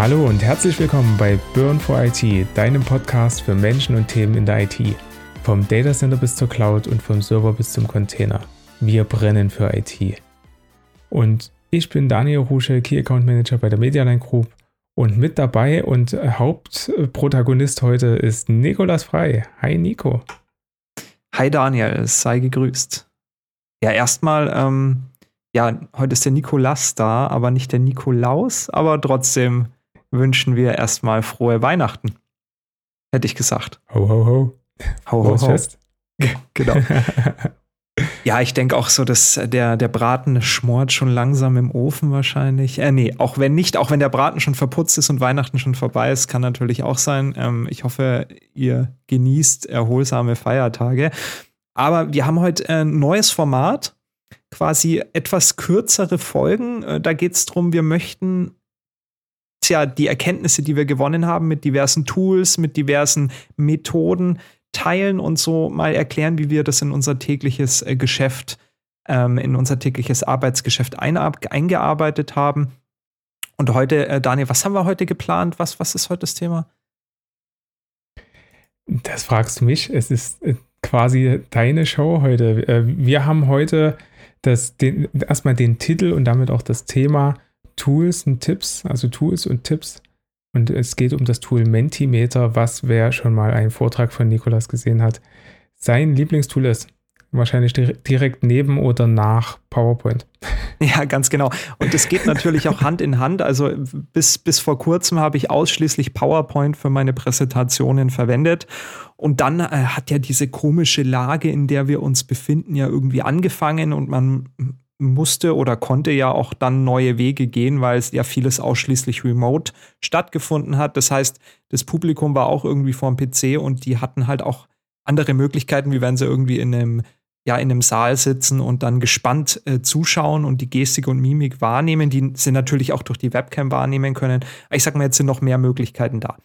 Hallo und herzlich willkommen bei Burn for IT, deinem Podcast für Menschen und Themen in der IT. Vom Datacenter bis zur Cloud und vom Server bis zum Container. Wir brennen für IT. Und ich bin Daniel Rusche, Key Account Manager bei der Medialine Group. Und mit dabei und Hauptprotagonist heute ist Nikolas Frei. Hi Nico. Hi Daniel, sei gegrüßt. Ja, erstmal, ähm, ja, heute ist der Nikolas da, aber nicht der Nikolaus, aber trotzdem wünschen wir erstmal frohe Weihnachten. Hätte ich gesagt. Ho, ho, ho. Ho, ho, ho. Fest. genau. ja, ich denke auch so, dass der, der Braten schmort schon langsam im Ofen wahrscheinlich. Äh, nee, auch wenn nicht, auch wenn der Braten schon verputzt ist und Weihnachten schon vorbei ist, kann natürlich auch sein. Ähm, ich hoffe, ihr genießt erholsame Feiertage. Aber wir haben heute ein neues Format, quasi etwas kürzere Folgen. Äh, da geht es darum, wir möchten ja die Erkenntnisse, die wir gewonnen haben mit diversen Tools, mit diversen Methoden teilen und so mal erklären, wie wir das in unser tägliches äh, Geschäft, ähm, in unser tägliches Arbeitsgeschäft eingearbeitet haben. Und heute, äh, Daniel, was haben wir heute geplant? Was, was ist heute das Thema? Das fragst du mich. Es ist äh, quasi deine Show heute. Äh, wir haben heute das, den, erstmal den Titel und damit auch das Thema Tools und Tipps, also Tools und Tipps. Und es geht um das Tool Mentimeter, was wer schon mal einen Vortrag von Nikolas gesehen hat, sein Lieblingstool ist. Wahrscheinlich direkt neben oder nach PowerPoint. Ja, ganz genau. Und es geht natürlich auch Hand in Hand. Also bis, bis vor kurzem habe ich ausschließlich PowerPoint für meine Präsentationen verwendet. Und dann äh, hat ja diese komische Lage, in der wir uns befinden, ja irgendwie angefangen und man musste oder konnte ja auch dann neue Wege gehen, weil es ja vieles ausschließlich remote stattgefunden hat. Das heißt, das Publikum war auch irgendwie vor dem PC und die hatten halt auch andere Möglichkeiten, wie wenn sie irgendwie in einem ja in einem Saal sitzen und dann gespannt äh, zuschauen und die Gestik und Mimik wahrnehmen, die sie natürlich auch durch die Webcam wahrnehmen können. Ich sag mal, jetzt sind noch mehr Möglichkeiten da.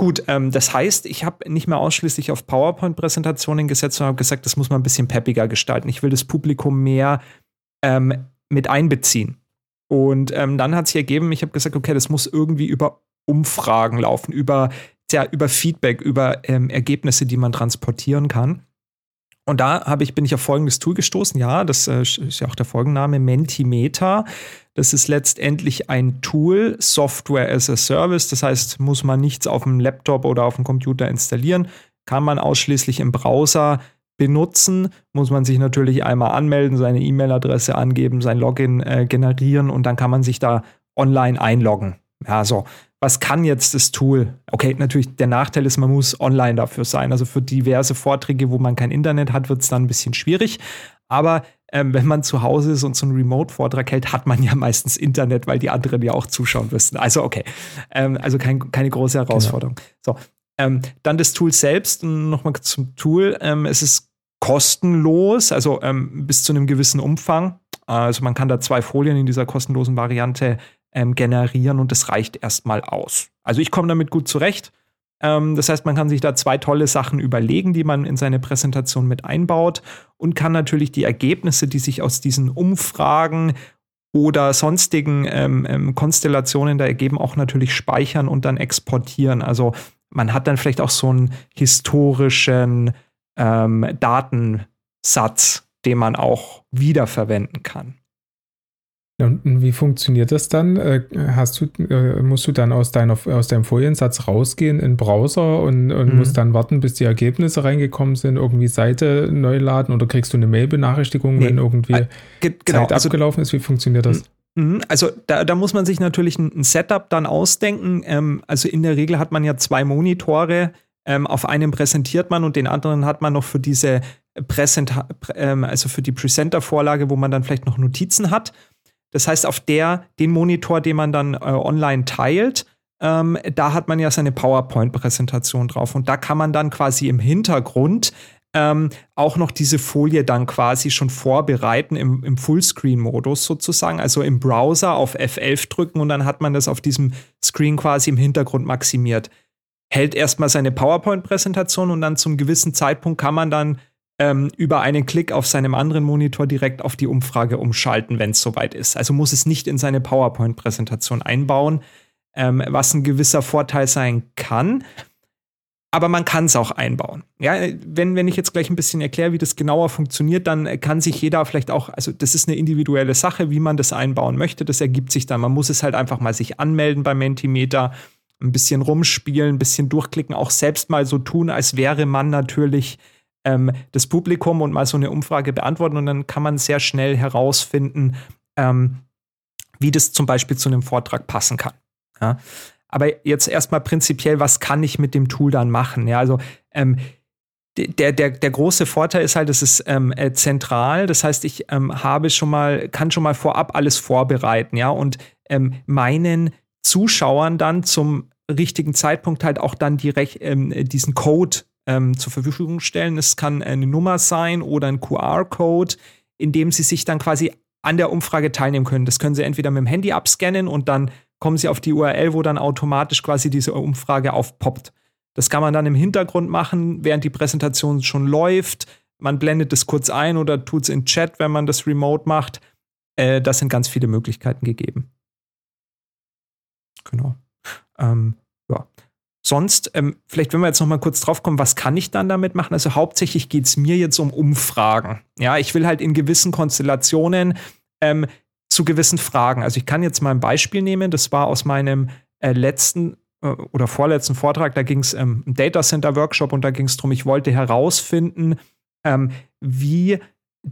Gut, ähm, das heißt, ich habe nicht mehr ausschließlich auf PowerPoint-Präsentationen gesetzt, sondern habe gesagt, das muss man ein bisschen peppiger gestalten. Ich will das Publikum mehr ähm, mit einbeziehen. Und ähm, dann hat sich ergeben, ich habe gesagt, okay, das muss irgendwie über Umfragen laufen, über, ja, über Feedback, über ähm, Ergebnisse, die man transportieren kann. Und da ich, bin ich auf folgendes Tool gestoßen. Ja, das äh, ist ja auch der Folgenname, Mentimeter. Das ist letztendlich ein Tool, Software as a Service. Das heißt, muss man nichts auf dem Laptop oder auf dem Computer installieren, kann man ausschließlich im Browser benutzen, muss man sich natürlich einmal anmelden, seine E-Mail-Adresse angeben, sein Login äh, generieren und dann kann man sich da online einloggen. Ja, so. Was kann jetzt das Tool? Okay, natürlich, der Nachteil ist, man muss online dafür sein. Also für diverse Vorträge, wo man kein Internet hat, wird es dann ein bisschen schwierig. Aber ähm, wenn man zu Hause ist und so einen Remote-Vortrag hält, hat man ja meistens Internet, weil die anderen ja auch zuschauen müssen. Also okay, ähm, also kein, keine große Herausforderung. Genau. So, ähm, dann das Tool selbst, nochmal zum Tool. Ähm, es ist kostenlos, also ähm, bis zu einem gewissen Umfang. Also man kann da zwei Folien in dieser kostenlosen Variante ähm, generieren und das reicht erstmal aus. Also ich komme damit gut zurecht. Ähm, das heißt, man kann sich da zwei tolle Sachen überlegen, die man in seine Präsentation mit einbaut und kann natürlich die Ergebnisse, die sich aus diesen Umfragen oder sonstigen ähm, ähm, Konstellationen da ergeben, auch natürlich speichern und dann exportieren. Also man hat dann vielleicht auch so einen historischen ähm, Datensatz, den man auch wiederverwenden kann. Und wie funktioniert das dann? Äh, hast du, äh, musst du dann aus, deiner, aus deinem Foliensatz rausgehen in den Browser und, und mhm. musst dann warten, bis die Ergebnisse reingekommen sind, irgendwie Seite neu laden oder kriegst du eine Mail-Benachrichtigung, nee. wenn irgendwie äh, genau. Zeit also, abgelaufen ist? Wie funktioniert das? Mhm. Also da, da, muss man sich natürlich ein, ein Setup dann ausdenken. Ähm, also in der Regel hat man ja zwei Monitore, ähm, auf einem präsentiert man und den anderen hat man noch für diese Präsenta ähm, also für die Presenter-Vorlage, wo man dann vielleicht noch Notizen hat. Das heißt, auf der, den Monitor, den man dann äh, online teilt, ähm, da hat man ja seine PowerPoint-Präsentation drauf. Und da kann man dann quasi im Hintergrund ähm, auch noch diese Folie dann quasi schon vorbereiten im, im Fullscreen-Modus sozusagen, also im Browser auf F11 drücken und dann hat man das auf diesem Screen quasi im Hintergrund maximiert hält erstmal seine PowerPoint-Präsentation und dann zum gewissen Zeitpunkt kann man dann ähm, über einen Klick auf seinem anderen Monitor direkt auf die Umfrage umschalten, wenn es soweit ist. Also muss es nicht in seine PowerPoint-Präsentation einbauen. ähm, was ein gewisser Vorteil sein kann. Aber man kann es auch einbauen. Ja, wenn, wenn ich jetzt gleich ein bisschen erkläre, wie das genauer funktioniert, dann kann sich jeder vielleicht auch, also das ist eine individuelle Sache, wie man das einbauen möchte. Das ergibt sich dann. Man muss es halt einfach mal sich anmelden bei Mentimeter, ein bisschen rumspielen, ein bisschen durchklicken, auch selbst mal so tun, als wäre man natürlich ähm, das Publikum und mal so eine Umfrage beantworten. Und dann kann man sehr schnell herausfinden, ähm, wie das zum Beispiel zu einem Vortrag passen kann. Ja? Aber jetzt erstmal prinzipiell, was kann ich mit dem Tool dann machen? Ja, also ähm, der, der, der große Vorteil ist halt, es ist ähm, äh, zentral. Das heißt, ich ähm, habe schon mal, kann schon mal vorab alles vorbereiten, ja, und ähm, meinen Zuschauern dann zum richtigen Zeitpunkt halt auch dann direkt ähm, diesen Code ähm, zur Verfügung stellen. Es kann eine Nummer sein oder ein QR-Code, in dem sie sich dann quasi an der Umfrage teilnehmen können. Das können sie entweder mit dem Handy abscannen und dann kommen sie auf die URL, wo dann automatisch quasi diese Umfrage aufpoppt. Das kann man dann im Hintergrund machen, während die Präsentation schon läuft. Man blendet es kurz ein oder tut es in Chat, wenn man das remote macht. Äh, das sind ganz viele Möglichkeiten gegeben. Genau. Ähm, ja. Sonst, ähm, vielleicht wenn wir jetzt noch mal kurz drauf kommen, was kann ich dann damit machen? Also hauptsächlich geht es mir jetzt um Umfragen. Ja, ich will halt in gewissen Konstellationen ähm, zu gewissen Fragen. Also ich kann jetzt mal ein Beispiel nehmen, das war aus meinem äh, letzten äh, oder vorletzten Vortrag, da ging es ähm, um Data Center Workshop und da ging es darum, ich wollte herausfinden, ähm, wie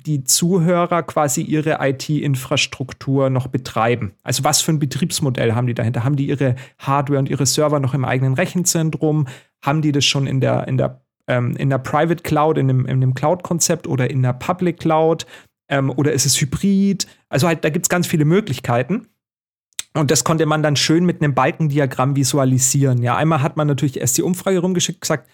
die Zuhörer quasi ihre IT-Infrastruktur noch betreiben. Also was für ein Betriebsmodell haben die dahinter? Haben die ihre Hardware und ihre Server noch im eigenen Rechenzentrum? Haben die das schon in der, in der, ähm, in der Private Cloud, in dem, in dem Cloud-Konzept oder in der Public Cloud? Ähm, oder ist es hybrid? Also halt, da gibt es ganz viele Möglichkeiten. Und das konnte man dann schön mit einem Balkendiagramm visualisieren. Ja, einmal hat man natürlich erst die Umfrage rumgeschickt, gesagt,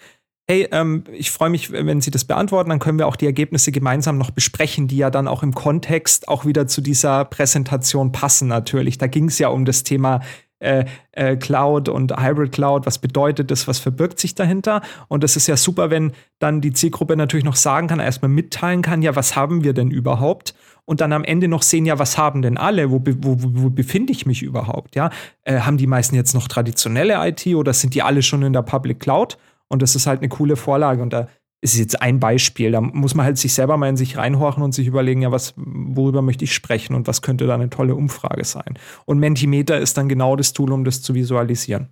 hey, ähm, ich freue mich, wenn Sie das beantworten, dann können wir auch die Ergebnisse gemeinsam noch besprechen, die ja dann auch im Kontext auch wieder zu dieser Präsentation passen natürlich. Da ging es ja um das Thema äh, äh, Cloud und Hybrid Cloud, was bedeutet das, was verbirgt sich dahinter. Und das ist ja super, wenn dann die Zielgruppe natürlich noch sagen kann, erstmal mitteilen kann, ja, was haben wir denn überhaupt? Und dann am Ende noch sehen, ja, was haben denn alle? Wo, wo, wo befinde ich mich überhaupt? Ja, äh, haben die meisten jetzt noch traditionelle IT oder sind die alle schon in der Public Cloud? Und das ist halt eine coole Vorlage. Und da ist jetzt ein Beispiel. Da muss man halt sich selber mal in sich reinhorchen und sich überlegen, ja, was, worüber möchte ich sprechen und was könnte da eine tolle Umfrage sein. Und Mentimeter ist dann genau das Tool, um das zu visualisieren.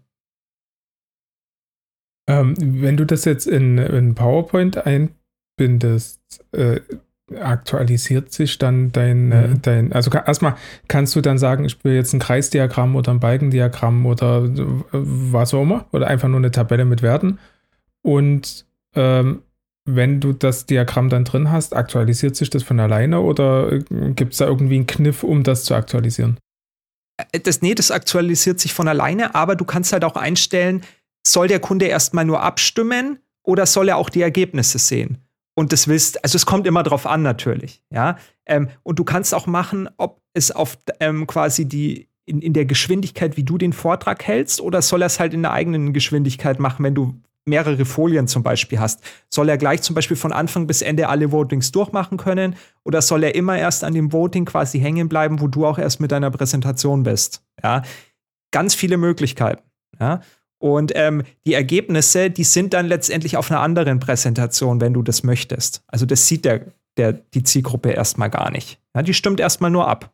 Ähm, wenn du das jetzt in, in PowerPoint einbindest, äh, aktualisiert sich dann dein, äh, mhm. dein also erstmal kannst du dann sagen, ich will jetzt ein Kreisdiagramm oder ein Balkendiagramm oder was auch immer oder einfach nur eine Tabelle mit Werten und ähm, wenn du das Diagramm dann drin hast, aktualisiert sich das von alleine oder äh, gibt es da irgendwie einen Kniff, um das zu aktualisieren? Äh, das, nee, das aktualisiert sich von alleine, aber du kannst halt auch einstellen, soll der Kunde erstmal nur abstimmen oder soll er auch die Ergebnisse sehen? Und das willst, also es kommt immer drauf an natürlich, ja. Ähm, und du kannst auch machen, ob es auf ähm, quasi die in, in der Geschwindigkeit, wie du den Vortrag hältst, oder soll er es halt in der eigenen Geschwindigkeit machen, wenn du mehrere Folien zum Beispiel hast, soll er gleich zum Beispiel von Anfang bis Ende alle Votings durchmachen können oder soll er immer erst an dem Voting quasi hängen bleiben, wo du auch erst mit deiner Präsentation bist? Ja, ganz viele Möglichkeiten. Ja. Und ähm, die Ergebnisse, die sind dann letztendlich auf einer anderen Präsentation, wenn du das möchtest. Also das sieht der, der, die Zielgruppe erstmal gar nicht. Ja, die stimmt erstmal nur ab.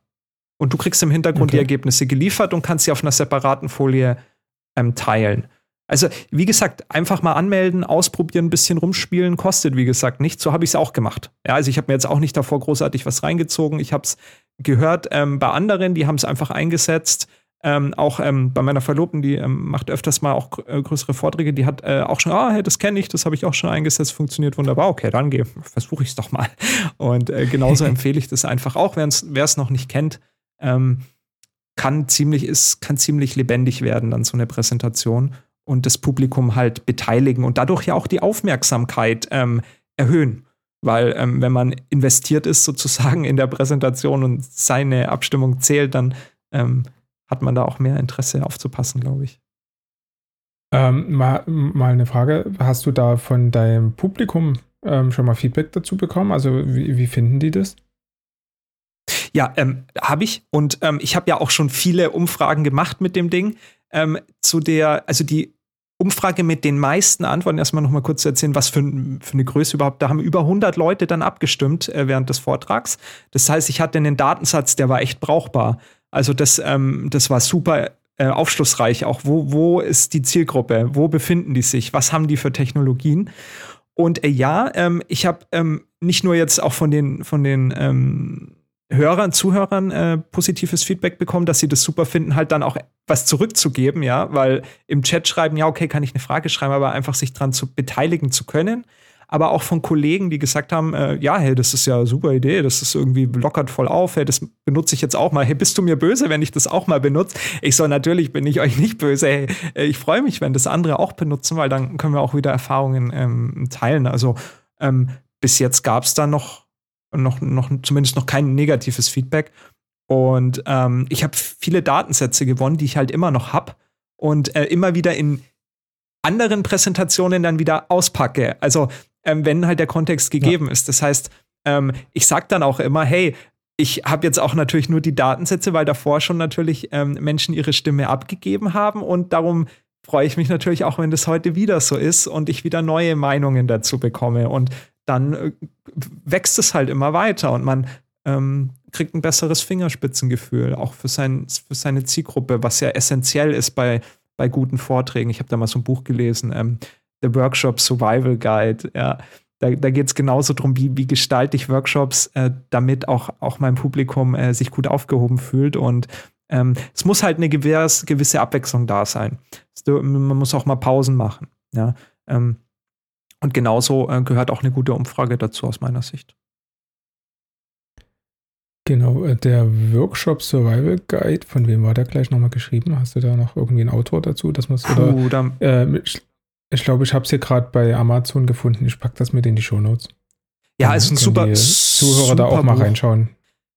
Und du kriegst im Hintergrund okay. die Ergebnisse geliefert und kannst sie auf einer separaten Folie ähm, teilen. Also, wie gesagt, einfach mal anmelden, ausprobieren, ein bisschen rumspielen, kostet, wie gesagt, nichts. So habe ich es auch gemacht. Ja, also ich habe mir jetzt auch nicht davor großartig was reingezogen. Ich habe es gehört ähm, bei anderen, die haben es einfach eingesetzt. Ähm, auch ähm, bei meiner Verlobten, die ähm, macht öfters mal auch äh, größere Vorträge, die hat äh, auch schon, ah, hey, das kenne ich, das habe ich auch schon eingesetzt, funktioniert wunderbar. Okay, dann geh, versuche ich es doch mal. Und äh, genauso empfehle ich das einfach auch, wer es noch nicht kennt. Ähm, kann ziemlich, ist, kann ziemlich lebendig werden, dann so eine Präsentation und das Publikum halt beteiligen und dadurch ja auch die Aufmerksamkeit ähm, erhöhen. Weil ähm, wenn man investiert ist sozusagen in der Präsentation und seine Abstimmung zählt, dann ähm, hat man da auch mehr Interesse aufzupassen, glaube ich. Ähm, mal, mal eine Frage. Hast du da von deinem Publikum ähm, schon mal Feedback dazu bekommen? Also wie, wie finden die das? Ja, ähm, habe ich. Und ähm, ich habe ja auch schon viele Umfragen gemacht mit dem Ding. ähm, zu der, also die Umfrage mit den meisten Antworten, erstmal noch mal kurz zu erzählen, was für, für, eine Größe überhaupt, da haben über 100 Leute dann abgestimmt äh, während des Vortrags. Das heißt, ich hatte einen Datensatz, der war echt brauchbar. Also das, ähm, das war super äh, aufschlussreich. Auch wo, wo ist die Zielgruppe? Wo befinden die sich? Was haben die für Technologien? Und äh, ja, ähm, ich habe ähm, nicht nur jetzt auch von den, von den ähm, Hörern, Zuhörern äh, positives Feedback bekommen, dass sie das super finden, halt dann auch was zurückzugeben, ja, weil im Chat schreiben, ja, okay, kann ich eine Frage schreiben, aber einfach sich dran zu beteiligen zu können. Aber auch von Kollegen, die gesagt haben, äh, ja, hey, das ist ja eine super Idee, das ist irgendwie lockert voll auf, hey, das benutze ich jetzt auch mal. Hey, bist du mir böse, wenn ich das auch mal benutze? Ich soll natürlich bin ich euch nicht böse. Hey, äh, ich freue mich, wenn das andere auch benutzen, weil dann können wir auch wieder Erfahrungen ähm, teilen. Also ähm, bis jetzt gab es da noch noch, noch zumindest noch kein negatives Feedback. Und ähm, ich habe viele Datensätze gewonnen, die ich halt immer noch habe und äh, immer wieder in anderen Präsentationen dann wieder auspacke. Also ähm, wenn halt der Kontext gegeben ja. ist. Das heißt, ähm, ich sage dann auch immer, hey, ich habe jetzt auch natürlich nur die Datensätze, weil davor schon natürlich ähm, Menschen ihre Stimme abgegeben haben und darum freue ich mich natürlich auch, wenn das heute wieder so ist und ich wieder neue Meinungen dazu bekomme. Und dann äh, wächst es halt immer weiter und man ähm, kriegt ein besseres Fingerspitzengefühl, auch für, sein, für seine Zielgruppe, was ja essentiell ist bei, bei guten Vorträgen. Ich habe da mal so ein Buch gelesen, ähm, The Workshop Survival Guide, ja. Da, da geht es genauso darum, wie, wie gestalte ich Workshops, äh, damit auch, auch mein Publikum äh, sich gut aufgehoben fühlt. Und ähm, es muss halt eine gewisse, gewisse Abwechslung da sein. Man muss auch mal Pausen machen. Ja. Ähm, und genauso äh, gehört auch eine gute Umfrage dazu aus meiner Sicht. Genau, äh, der Workshop Survival Guide, von wem war der gleich nochmal geschrieben? Hast du da noch irgendwie einen Autor dazu? Dass Puh, oder, äh, ich, glaube, ich habe es hier gerade bei Amazon gefunden. Ich packe das mit in die Shownotes. Ja, ist ein super Zuhörer super da auch mal reinschauen.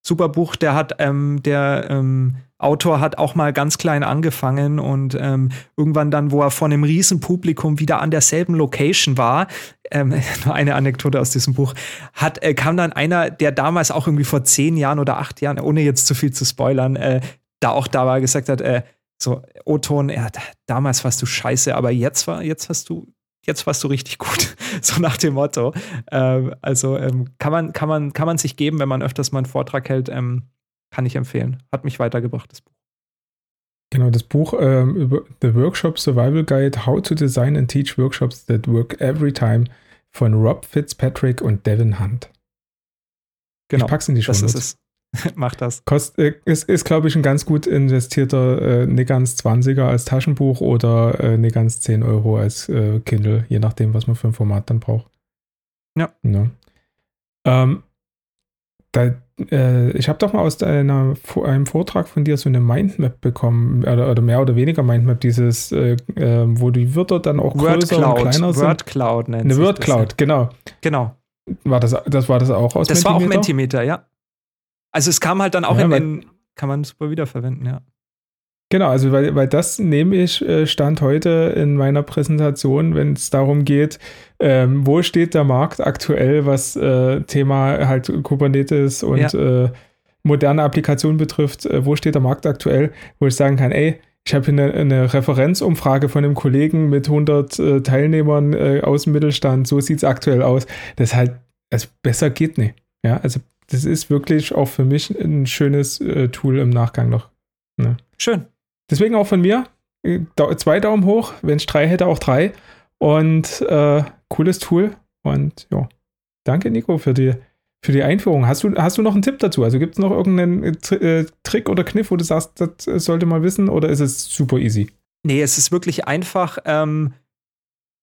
Super Buch, der hat, ähm, der ähm, Autor hat auch mal ganz klein angefangen und ähm, irgendwann dann, wo er vor einem riesen Publikum wieder an derselben Location war, ähm, nur eine Anekdote aus diesem Buch, hat, äh, kam dann einer, der damals auch irgendwie vor zehn Jahren oder acht Jahren, ohne jetzt zu viel zu spoilern, äh, da auch da war, gesagt hat, äh, so, O-Ton, ja, damals warst du scheiße, aber jetzt war, jetzt hast du, jetzt warst du richtig gut. so nach dem Motto. Ähm, also ähm, kann man, kann man, kann man sich geben, wenn man öfters mal einen Vortrag hält, ähm, kann ich empfehlen. Hat mich weitergebracht, das Buch. Genau, das Buch ähm, The Workshop Survival Guide, How to Design and Teach Workshops That Work Every Time von Rob Fitzpatrick und Devin Hunt. Genau, ich pack's in die Show. Das ist es. Mach das. Kost, äh, ist, ist glaube ich, ein ganz gut investierter äh, Negans 20er als Taschenbuch oder äh, Negans 10 Euro als äh, Kindle, je nachdem, was man für ein Format dann braucht. Ja. ja. Ähm, da, äh, ich habe doch mal aus einer, einem Vortrag von dir so eine Mindmap bekommen, oder, oder mehr oder weniger Mindmap, dieses, äh, äh, wo die Wörter dann auch Word größer Cloud, und kleiner sind. Word Cloud nennt Eine Word Cloud, das, genau. Genau. War das, das war das auch aus Das Mentimeter? war auch Mentimeter, ja. Also es kam halt dann auch ja, in, in, kann man super wiederverwenden, ja. Genau, also weil, weil das nehme ich äh, Stand heute in meiner Präsentation, wenn es darum geht, ähm, wo steht der Markt aktuell, was äh, Thema halt Kubernetes und ja. äh, moderne Applikationen betrifft, äh, wo steht der Markt aktuell, wo ich sagen kann, ey, ich habe hier eine, eine, Referenzumfrage von einem Kollegen mit 100 äh, Teilnehmern äh, aus dem Mittelstand, so sieht es aktuell aus. Das halt, also besser geht nicht. Ja, also das ist wirklich auch für mich ein schönes Tool im Nachgang noch. Ne? Schön. Deswegen auch von mir äh, zwei Daumen hoch. Wenn es drei hätte, auch drei. Und äh, cooles Tool. Und ja, danke Nico für die, für die Einführung. Hast du, hast du noch einen Tipp dazu? Also gibt es noch irgendeinen äh, Trick oder Kniff, wo du sagst, das sollte man wissen oder ist es super easy? Nee, es ist wirklich einfach. Ähm,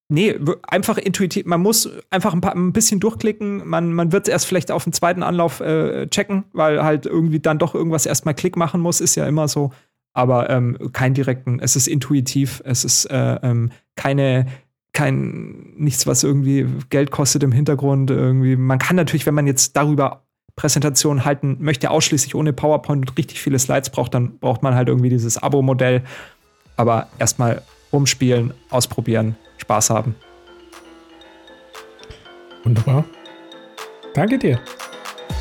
nee, einfach intuitiv. Man muss einfach ein, paar, ein bisschen durchklicken. Man, man wird es erst vielleicht auf dem zweiten Anlauf äh, checken, weil halt irgendwie dann doch irgendwas erstmal Klick machen muss. Ist ja immer so aber ähm, kein direkten, es ist intuitiv, es ist äh, ähm, keine, kein, nichts, was irgendwie Geld kostet im Hintergrund. Irgendwie. Man kann natürlich, wenn man jetzt darüber Präsentationen halten möchte, ausschließlich ohne PowerPoint und richtig viele Slides braucht, dann braucht man halt irgendwie dieses Abo-Modell. Aber erstmal rumspielen, ausprobieren, Spaß haben. Wunderbar. Danke dir.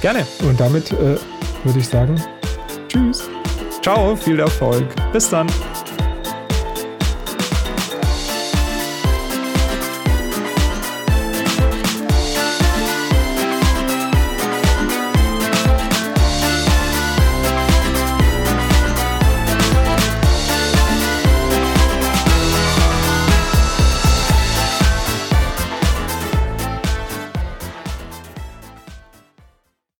Gerne. Und damit äh, würde ich sagen, tschüss. Ciao, viel Erfolg. Bis dann.